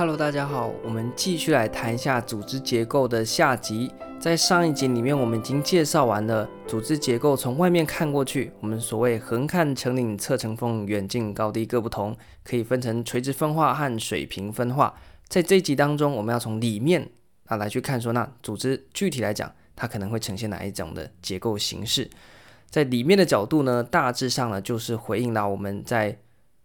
Hello，大家好，我们继续来谈一下组织结构的下集。在上一集里面，我们已经介绍完了组织结构，从外面看过去，我们所谓横看成岭侧成峰，远近高低各不同，可以分成垂直分化和水平分化。在这一集当中，我们要从里面啊来去看说，那组织具体来讲，它可能会呈现哪一种的结构形式？在里面的角度呢，大致上呢就是回应到我们在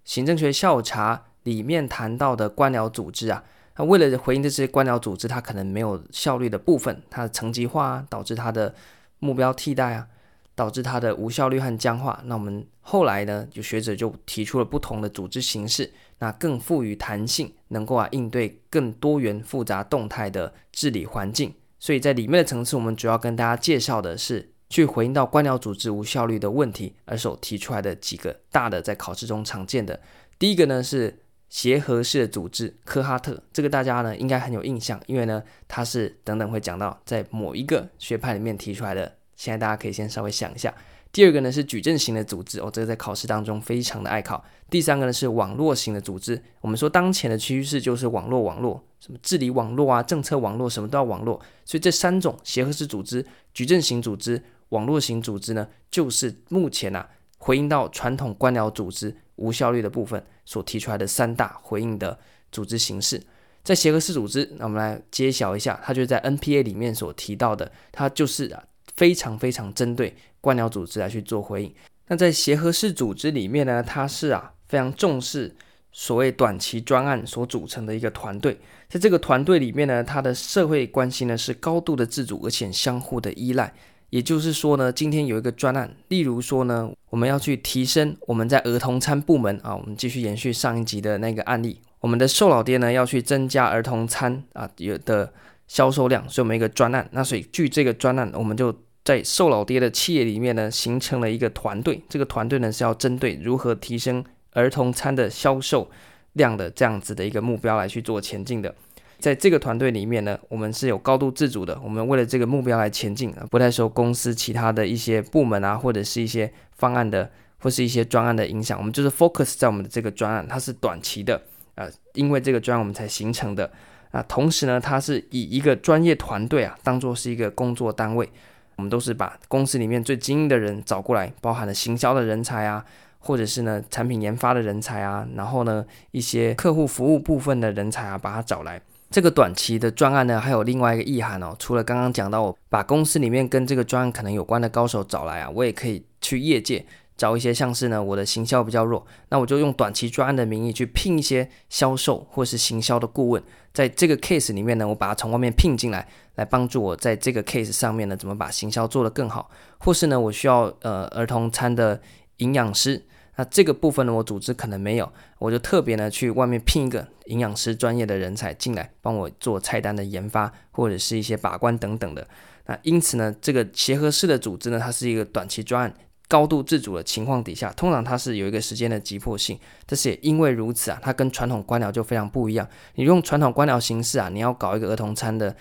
行政学校查。里面谈到的官僚组织啊，那为了回应这些官僚组织，它可能没有效率的部分，它的层级化啊，导致它的目标替代啊，导致它的无效率和僵化。那我们后来呢，有学者就提出了不同的组织形式，那更富于弹性，能够啊应对更多元复杂动态的治理环境。所以在里面的层次，我们主要跟大家介绍的是去回应到官僚组织无效率的问题而所提出来的几个大的在考试中常见的。第一个呢是。协和式的组织，科哈特，这个大家呢应该很有印象，因为呢它是等等会讲到在某一个学派里面提出来的。现在大家可以先稍微想一下。第二个呢是矩阵型的组织，哦，这个在考试当中非常的爱考。第三个呢是网络型的组织，我们说当前的趋势就是网络，网络什么治理网络啊，政策网络，什么都要网络。所以这三种协和式组织、矩阵型组织、网络型组织呢，就是目前啊回应到传统官僚组织无效率的部分。所提出来的三大回应的组织形式，在协和式组织，那我们来揭晓一下，它就是在 NPA 里面所提到的，它就是啊非常非常针对官僚组织来去做回应。那在协和式组织里面呢，它是啊非常重视所谓短期专案所组成的一个团队，在这个团队里面呢，它的社会关系呢是高度的自主，而且相互的依赖。也就是说呢，今天有一个专案，例如说呢，我们要去提升我们在儿童餐部门啊，我们继续延续上一集的那个案例，我们的瘦老爹呢要去增加儿童餐啊有的销售量，所以我们一个专案，那所以据这个专案，我们就在瘦老爹的企业里面呢形成了一个团队，这个团队呢是要针对如何提升儿童餐的销售量的这样子的一个目标来去做前进的。在这个团队里面呢，我们是有高度自主的。我们为了这个目标来前进啊，不太受公司其他的一些部门啊，或者是一些方案的，或是一些专案的影响。我们就是 focus 在我们的这个专案，它是短期的啊，因为这个专案我们才形成的啊。同时呢，它是以一个专业团队啊，当做是一个工作单位。我们都是把公司里面最精英的人找过来，包含了行销的人才啊，或者是呢产品研发的人才啊，然后呢一些客户服务部分的人才啊，把他找来。这个短期的专案呢，还有另外一个意涵哦。除了刚刚讲到，我把公司里面跟这个专案可能有关的高手找来啊，我也可以去业界找一些像是呢，我的行销比较弱，那我就用短期专案的名义去聘一些销售或是行销的顾问，在这个 case 里面呢，我把它从外面聘进来，来帮助我在这个 case 上面呢，怎么把行销做得更好，或是呢，我需要呃儿童餐的营养师。那这个部分呢，我组织可能没有，我就特别呢去外面聘一个营养师专业的人才进来，帮我做菜单的研发或者是一些把关等等的。那因此呢，这个协和式的组织呢，它是一个短期专案、高度自主的情况底下，通常它是有一个时间的急迫性。但是也因为如此啊，它跟传统官僚就非常不一样。你用传统官僚形式啊，你要搞一个儿童餐的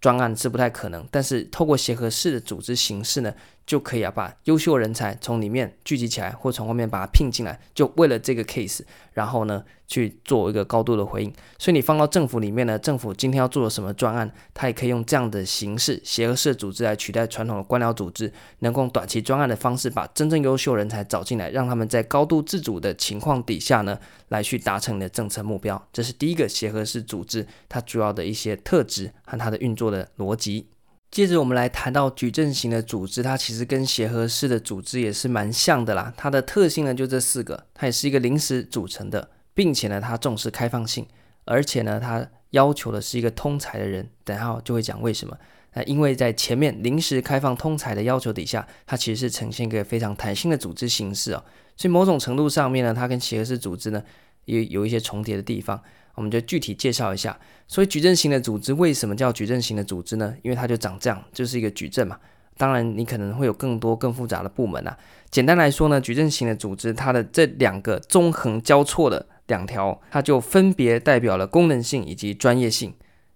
专案是不太可能，但是透过协和式的组织形式呢，就可以啊，把优秀人才从里面聚集起来，或从外面把他聘进来，就为了这个 case，然后呢去做一个高度的回应。所以你放到政府里面呢，政府今天要做什么专案，它也可以用这样的形式，协和式组织来取代传统的官僚组织，能够短期专案的方式把真正优秀人才找进来，让他们在高度自主的情况底下呢，来去达成你的政策目标。这是第一个协和式组织它主要的一些特质和它的运作的逻辑。接着我们来谈到矩阵型的组织，它其实跟协和式的组织也是蛮像的啦。它的特性呢就这四个，它也是一个临时组成的，并且呢它重视开放性，而且呢它要求的是一个通才的人。等下就会讲为什么。那因为在前面临时开放通才的要求底下，它其实是呈现一个非常弹性的组织形式哦。所以某种程度上面呢，它跟协和式组织呢也有一些重叠的地方。我们就具体介绍一下，所以矩阵型的组织为什么叫矩阵型的组织呢？因为它就长这样，就是一个矩阵嘛。当然，你可能会有更多更复杂的部门啊。简单来说呢，矩阵型的组织，它的这两个纵横交错的两条，它就分别代表了功能性以及专业性，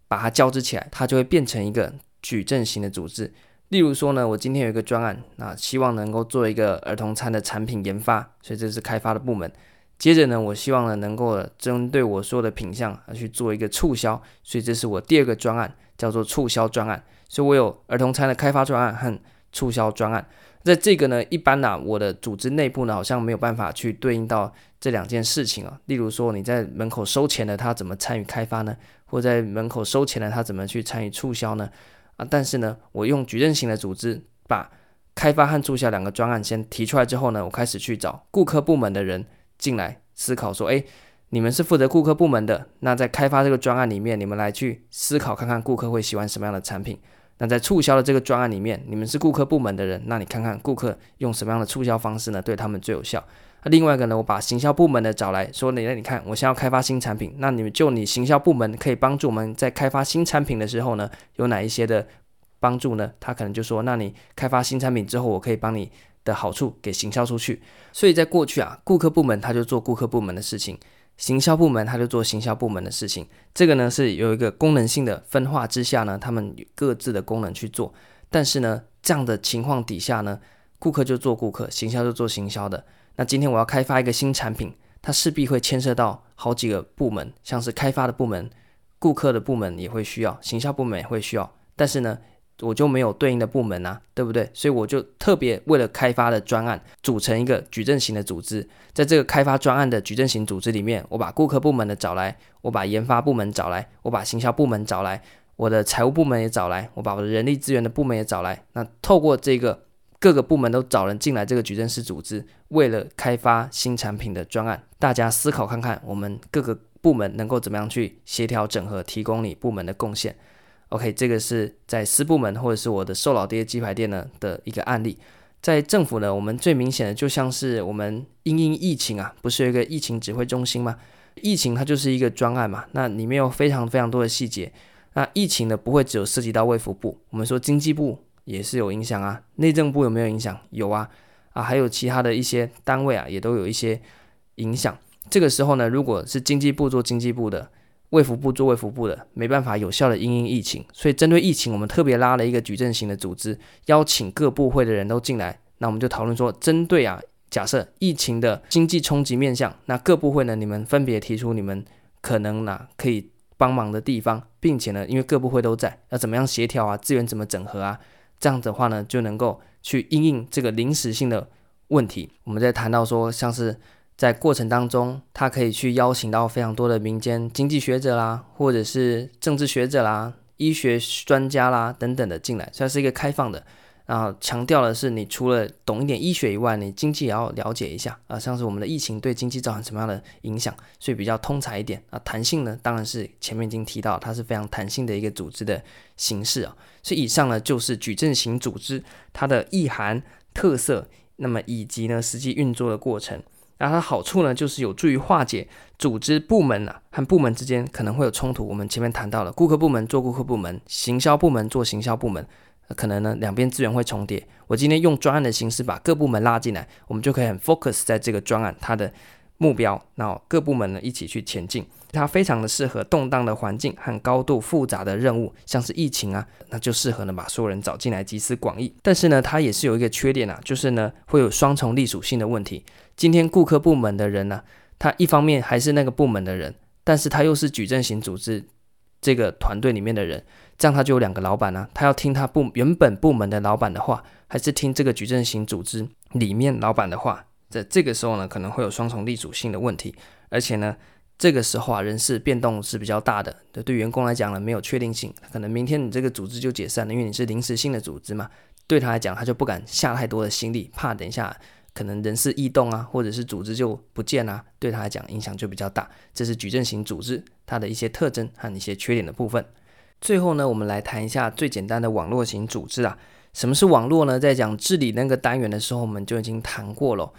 把它交织起来，它就会变成一个矩阵型的组织。例如说呢，我今天有一个专案，那希望能够做一个儿童餐的产品研发，所以这是开发的部门。接着呢，我希望呢能够针对我说的品项去做一个促销，所以这是我第二个专案，叫做促销专案。所以我有儿童餐的开发专案和促销专案。在这个呢，一般呢、我的组织内部呢，好像没有办法去对应到这两件事情啊。例如说，你在门口收钱的，他怎么参与开发呢？或在门口收钱的，他怎么去参与促销呢？啊，但是呢，我用矩阵型的组织，把开发和促销两个专案先提出来之后呢，我开始去找顾客部门的人进来思考，说，诶，你们是负责顾客部门的，那在开发这个专案里面，你们来去思考看看顾客会喜欢什么样的产品。那在促销的这个专案里面，你们是顾客部门的人，那你看看顾客用什么样的促销方式呢？对他们最有效。那另外一个呢，我把行销部门的找来说，你那你看，我先要开发新产品，那你们就你行销部门可以帮助我们在开发新产品的时候呢，有哪一些的帮助呢？他可能就说，那你开发新产品之后，我可以帮你的好处给行销出去。所以在过去啊，顾客部门他就做顾客部门的事情。行销部门他就做行销部门的事情，这个呢是有一个功能性的分化之下呢，他们各自的功能去做。但是呢，这样的情况底下呢，顾客就做顾客，行销就做行销的。那今天我要开发一个新产品，它势必会牵涉到好几个部门，像是开发的部门、顾客的部门也会需要，行销部门也会需要。但是呢，我就没有对应的部门啊，对不对？所以我就特别为了开发的专案组成一个矩阵型的组织，在这个开发专案的矩阵型组织里面，我把顾客部门的找来，我把研发部门找来，我把行销部门找来，我的财务部门也找来，我把我的人力资源的部门也找来。那透过这个各个部门都找人进来，这个矩阵式组织为了开发新产品的专案，大家思考看看，我们各个部门能够怎么样去协调整合，提供你部门的贡献。OK，这个是在私部门或者是我的瘦老爹鸡排店呢的一个案例。在政府呢，我们最明显的就像是我们因应疫情啊，不是有一个疫情指挥中心吗？疫情它就是一个专案嘛，那里面有非常非常多的细节。那疫情呢，不会只有涉及到卫福部，我们说经济部也是有影响啊，内政部有没有影响？有啊，啊还有其他的一些单位啊，也都有一些影响。这个时候呢，如果是经济部做经济部的。卫福部做卫福部的，没办法有效的因应疫情，所以针对疫情，我们特别拉了一个矩阵型的组织，邀请各部会的人都进来。那我们就讨论说，针对啊，假设疫情的经济冲击面向，那各部会呢，你们分别提出你们可能哪可以帮忙的地方，并且呢，因为各部会都在，要怎么样协调啊，资源怎么整合啊，这样子的话呢，就能够去因应这个临时性的问题。我们在谈到说，像是。在过程当中，他可以去邀请到非常多的民间经济学者啦，或者是政治学者啦、医学专家啦等等的进来，所以是一个开放的。然后强调的是，你除了懂一点医学以外，你经济也要了解一下啊。像是我们的疫情对经济造成什么样的影响，所以比较通才一点啊。弹性呢，当然是前面已经提到，它是非常弹性的一个组织的形式啊。所以以上呢，就是矩阵型组织它的意涵、特色，那么以及呢实际运作的过程。那它好处呢，就是有助于化解组织部门啊和部门之间可能会有冲突。我们前面谈到了，顾客部门做顾客部门，行销部门做行销部门，可能呢两边资源会重叠。我今天用专案的形式把各部门拉进来，我们就可以很 focus 在这个专案它的目标，然后各部门呢一起去前进。它非常的适合动荡的环境和高度复杂的任务，像是疫情啊，那就适合呢把所有人找进来集思广益。但是呢，它也是有一个缺点啊，就是呢会有双重隶属性的问题。今天顾客部门的人呢、他一方面还是那个部门的人，但是他又是矩阵型组织这个团队里面的人，这样他就有两个老板呢、他要听他部原本部门的老板的话，还是听这个矩阵型组织里面老板的话？在这个时候呢，可能会有双重隶属性的问题，而且呢。这个时候啊，人事变动是比较大的。对员工来讲呢，没有确定性，可能明天你这个组织就解散了，因为你是临时性的组织嘛。对他来讲，他就不敢下太多的心力，怕等一下可能人事异动啊，或者是组织就不见啊，对他来讲影响就比较大。这是矩阵型组织它的一些特征和一些缺点的部分。最后呢，我们来谈一下最简单的网络型组织啊。什么是网络呢？在讲治理那个单元的时候，我们就已经谈过了。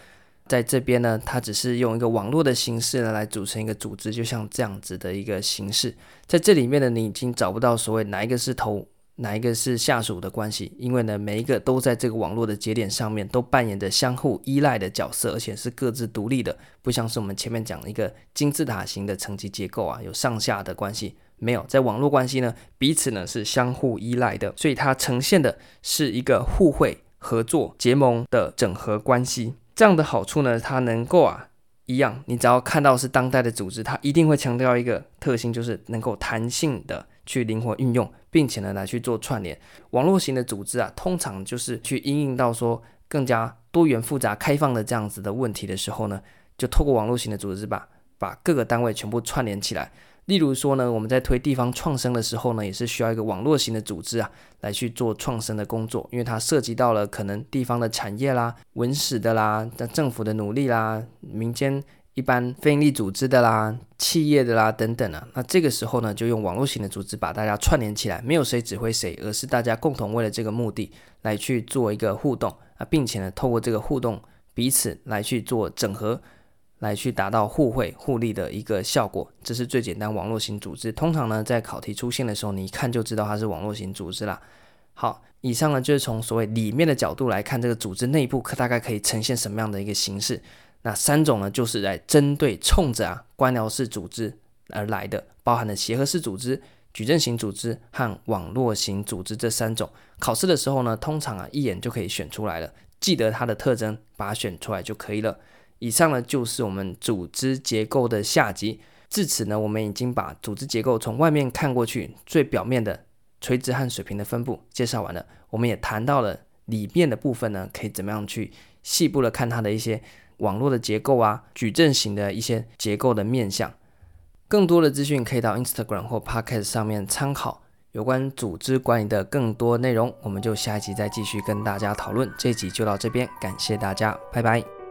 在这边呢，它只是用一个网络的形式呢来组成一个组织，就像这样子的一个形式。在这里面呢，你已经找不到所谓哪一个是头，哪一个是下属的关系，因为呢，每一个都在这个网络的节点上面都扮演着相互依赖的角色，而且是各自独立的，不像是我们前面讲的一个金字塔型的层级结构啊，有上下的关系。没有，在网络关系呢，彼此呢是相互依赖的，所以它呈现的是一个互惠、合作、结盟的整合关系。这样的好处呢，它能够啊一样，你只要看到是当代的组织，它一定会强调一个特性，就是能够弹性的去灵活运用，并且呢来去做串联。网络型的组织啊，通常就是去应应到说更加多元、复杂、开放的这样子的问题的时候呢，就透过网络型的组织吧，把各个单位全部串联起来。例如说呢，我们在推地方创生的时候呢，也是需要一个网络型的组织啊，来去做创生的工作，因为它涉及到了可能地方的产业啦、文史的啦、那政府的努力啦、民间一般非营利组织的啦、企业的啦等等啊。那这个时候呢，就用网络型的组织把大家串联起来，没有谁指挥谁，而是大家共同为了这个目的来去做一个互动啊，并且呢，透过这个互动彼此来去做整合。来去达到互惠互利的一个效果，这是最简单网络型组织。通常呢，在考题出现的时候，你一看就知道它是网络型组织啦。好，以上呢就是从所谓里面的角度来看，这个组织内部可大概可以呈现什么样的一个形式。那三种呢，就是来针对冲着啊官僚式组织而来的，包含了协和式组织、矩阵型组织和网络型组织这三种。考试的时候呢，通常啊一眼就可以选出来了，记得它的特征，把它选出来就可以了。以上呢就是我们组织结构的下集。至此呢，我们已经把组织结构从外面看过去最表面的垂直和水平的分布介绍完了。我们也谈到了里面的部分呢，可以怎么样去细部的看它的一些网络的结构啊、矩阵型的一些结构的面向。更多的资讯可以到 Instagram 或 Podcast 上面参考有关组织管理的更多内容。我们就下一集再继续跟大家讨论。这一集就到这边，感谢大家，拜拜。